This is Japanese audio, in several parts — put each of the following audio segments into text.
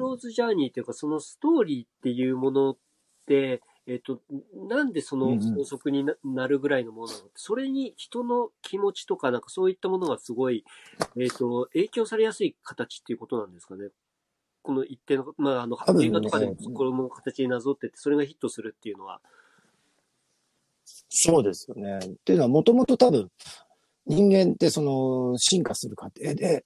ローズジャーニーというか、そのストーリーっていうものって、えっ、と、なんでその法則にな,、るぐらいのものなの？それに人の気持ちとか、なんかそういったものがすごい、えっ、と、影響されやすい形っていうことなんですかね？この一定の、まあ、あの、ね、映画とかでこれも形になぞってて、それがヒットするっていうのは。そうですよね。っていうのは、もともと多分、人間ってその進化する過程で、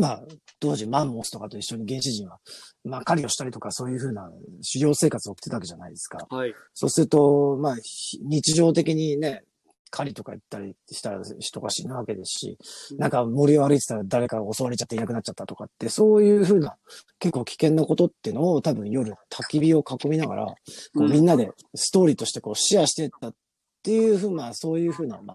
まあ、当時マンモスとかと一緒に原始人は、まあ、狩りをしたりとかそういうふうな狩猟生活を送ってたわけじゃないですか。はい。そうすると、まあ、日常的にね、狩りとか行ったりしたら人が死ぬわけですし、なんか森を歩いてたら誰かが襲われちゃっていなくなっちゃったとかって、そういうふうな結構危険なことっていうのを多分夜焚き火を囲みながら、こうみんなでストーリーとしてこうシェアしてったっていうふうな、そういうふうな、ま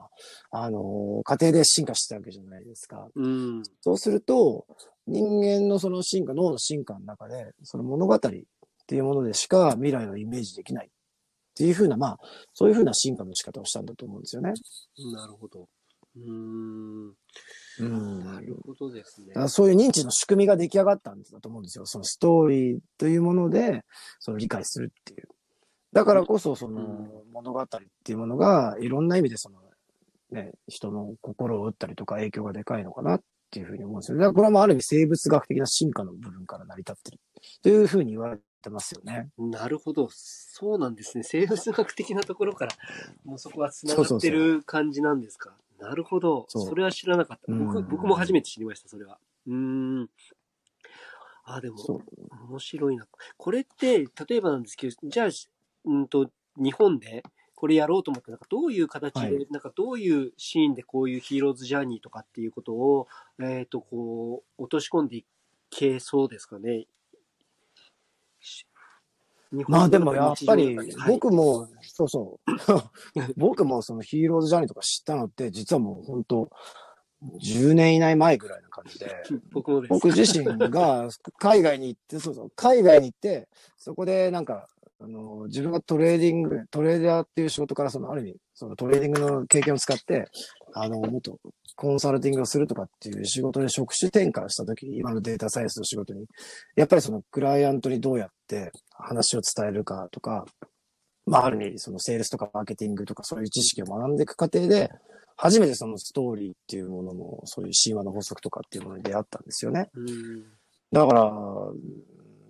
あ、あの、家庭で進化してたわけじゃないですか。うん、そうすると、人間のその進化、脳の進化の中で、その物語っていうものでしか未来をイメージできないっていうふうな、まあ、そういうふうな進化の仕方をしたんだと思うんですよね。なるほど。うん。うん。なるほどですね。そういう認知の仕組みが出来上がったんだと思うんですよ。そのストーリーというもので、その理解するっていう。だからこそ、その物語っていうものが、いろんな意味でその、ね、人の心を打ったりとか影響がでかいのかなっていうふうに思うんですよ。だからこれはもある意味生物学的な進化の部分から成り立ってるというふうに言われてますよね。なるほど。そうなんですね。生物学的なところから、もうそこは繋がってる感じなんですか？そうそうそうなるほど。それは知らなかった。僕、僕も初めて知りました、それは。うん。あ、でも、面白いな。これって、例えばなんですけど、じゃあ、うんと、日本でこれやろうと思って、なんかどういう形で、はい、なんかどういうシーンでこういうヒーローズジャーニーとかっていうことを、えっ、ー、と、こう、落とし込んでいけそうですかね。まあでもやっぱり、僕も、はい、そうそう、僕もそのヒーローズジャーニーとか知ったのって、実はもう本当、10年以内前ぐらいな感じで、僕僕自身が海外に行って、そうそう、海外に行って、そこでなんか、あの、自分がトレーディング、トレーダーっていう仕事から、その、ある意味、そのトレーディングの経験を使って、あの、もっとコンサルティングをするとかっていう仕事で職種転換したときに、今のデータサイエンスの仕事に、やっぱりそのクライアントにどうやって話を伝えるかとか、まあ、ある意味、そのセールスとかマーケティングとかそういう知識を学んでいく過程で、初めてそのストーリーっていうものも、そういう神話の法則とかっていうものに出会ったんですよね。だから、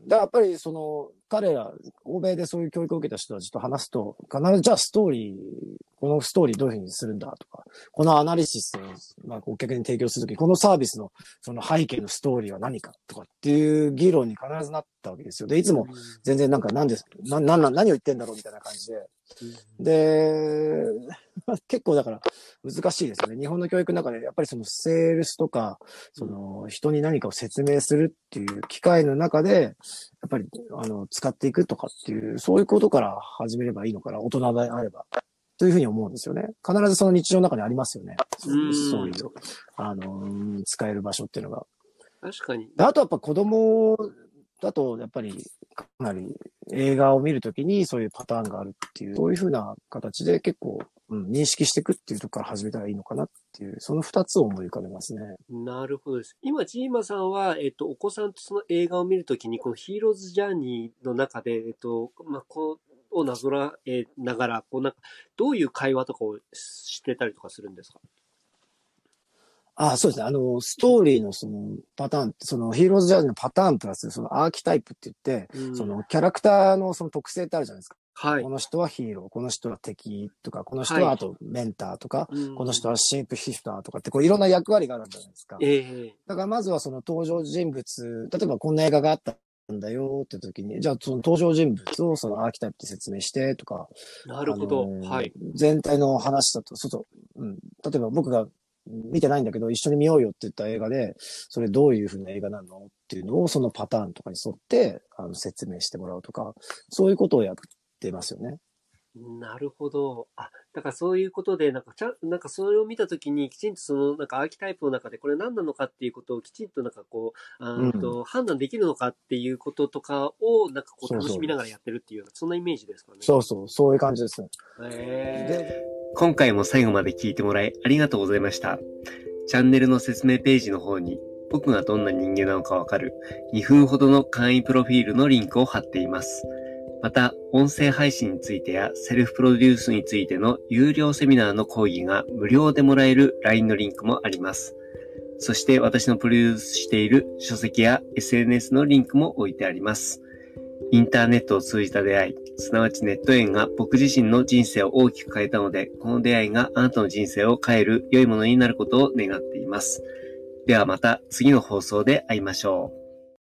だやっぱりその、彼ら、欧米でそういう教育を受けた人たちと話すと、必ずじゃあストーリー、このストーリーどういうふうにするんだとか、このアナリシスを、まあ、お客に提供するとき、このサービスのその背景のストーリーは何かとかっていう議論に必ずなったわけですよ。で、いつも全然なんかなんです、な、な、何を言ってんだろうみたいな感じで。で、結構だから難しいですよね。日本の教育の中でやっぱりそのセールスとか、その人に何かを説明するっていう機会の中で、やっぱりあの使っていくとかっていう、そういうことから始めればいいのかな、大人であれば。というふうに思うんですよね。必ずその日常の中にありますよね。そういうあの、使える場所っていうのが。確かに。あとやっぱ子供だと、やっぱり、かなり映画を見るときにそういうパターンがあるっていう、そういうふうな形で結構、うん、認識していくっていうところから始めたらいいのかなっていう、その二つを思い浮かべますね。なるほどです。今、ジーマさんは、えっと、お子さんとその映画を見るときに、このヒーローズジャーニーの中で、えっと、まあ、こう、をなぞらえながら、こうなんか、どういう会話とかをしてたりとかするんですか？ああ、そうですね。あの、ストーリーのそのパターン、そのヒーローズジャージのパターンプラス、そのアーキタイプって言って、うん、そのキャラクターのその特性ってあるじゃないですか。はい。この人はヒーロー、この人は敵とか、この人はあとメンターとか、はい、この人はシェイプシフターとかって、こういろんな役割があるじゃないですか。ええー、だからまずはその登場人物、例えばこんな映画があったんだよって時に、じゃあその登場人物をそのアーキタイプって説明してとか。なるほど。はい。全体の話だと、そうそう、うん。例えば僕が見てないんだけど、一緒に見ようよって言った映画で、それどういう風な映画なのっていうのをそのパターンとかに沿って、あの、説明してもらうとか、そういうことをやってますよね。なるほど。あ、だからそういうことで、なんかちゃなんかそれを見たときに、きちんとその、なんかアーキタイプの中でこれ何なのかっていうことをきちんとなんかこう、あと、うん、判断できるのかっていうこととかを、なんかこう楽しみながらやってるっていう、そんなイメージですかね。そうそう、そういう感じですね。へ今回も最後まで聞いてもらいありがとうございました。チャンネルの説明ページの方に僕がどんな人間なのかわかる2分ほどの簡易プロフィールのリンクを貼っています。また、音声配信についてやセルフプロデュースについての有料セミナーの講義が無料でもらえる LINE のリンクもあります。そして私のプロデュースしている書籍や SNS のリンクも置いてあります。インターネットを通じた出会い、すなわちネット縁が僕自身の人生を大きく変えたので、この出会いがあなたの人生を変える良いものになることを願っています。ではまた次の放送で会いましょう。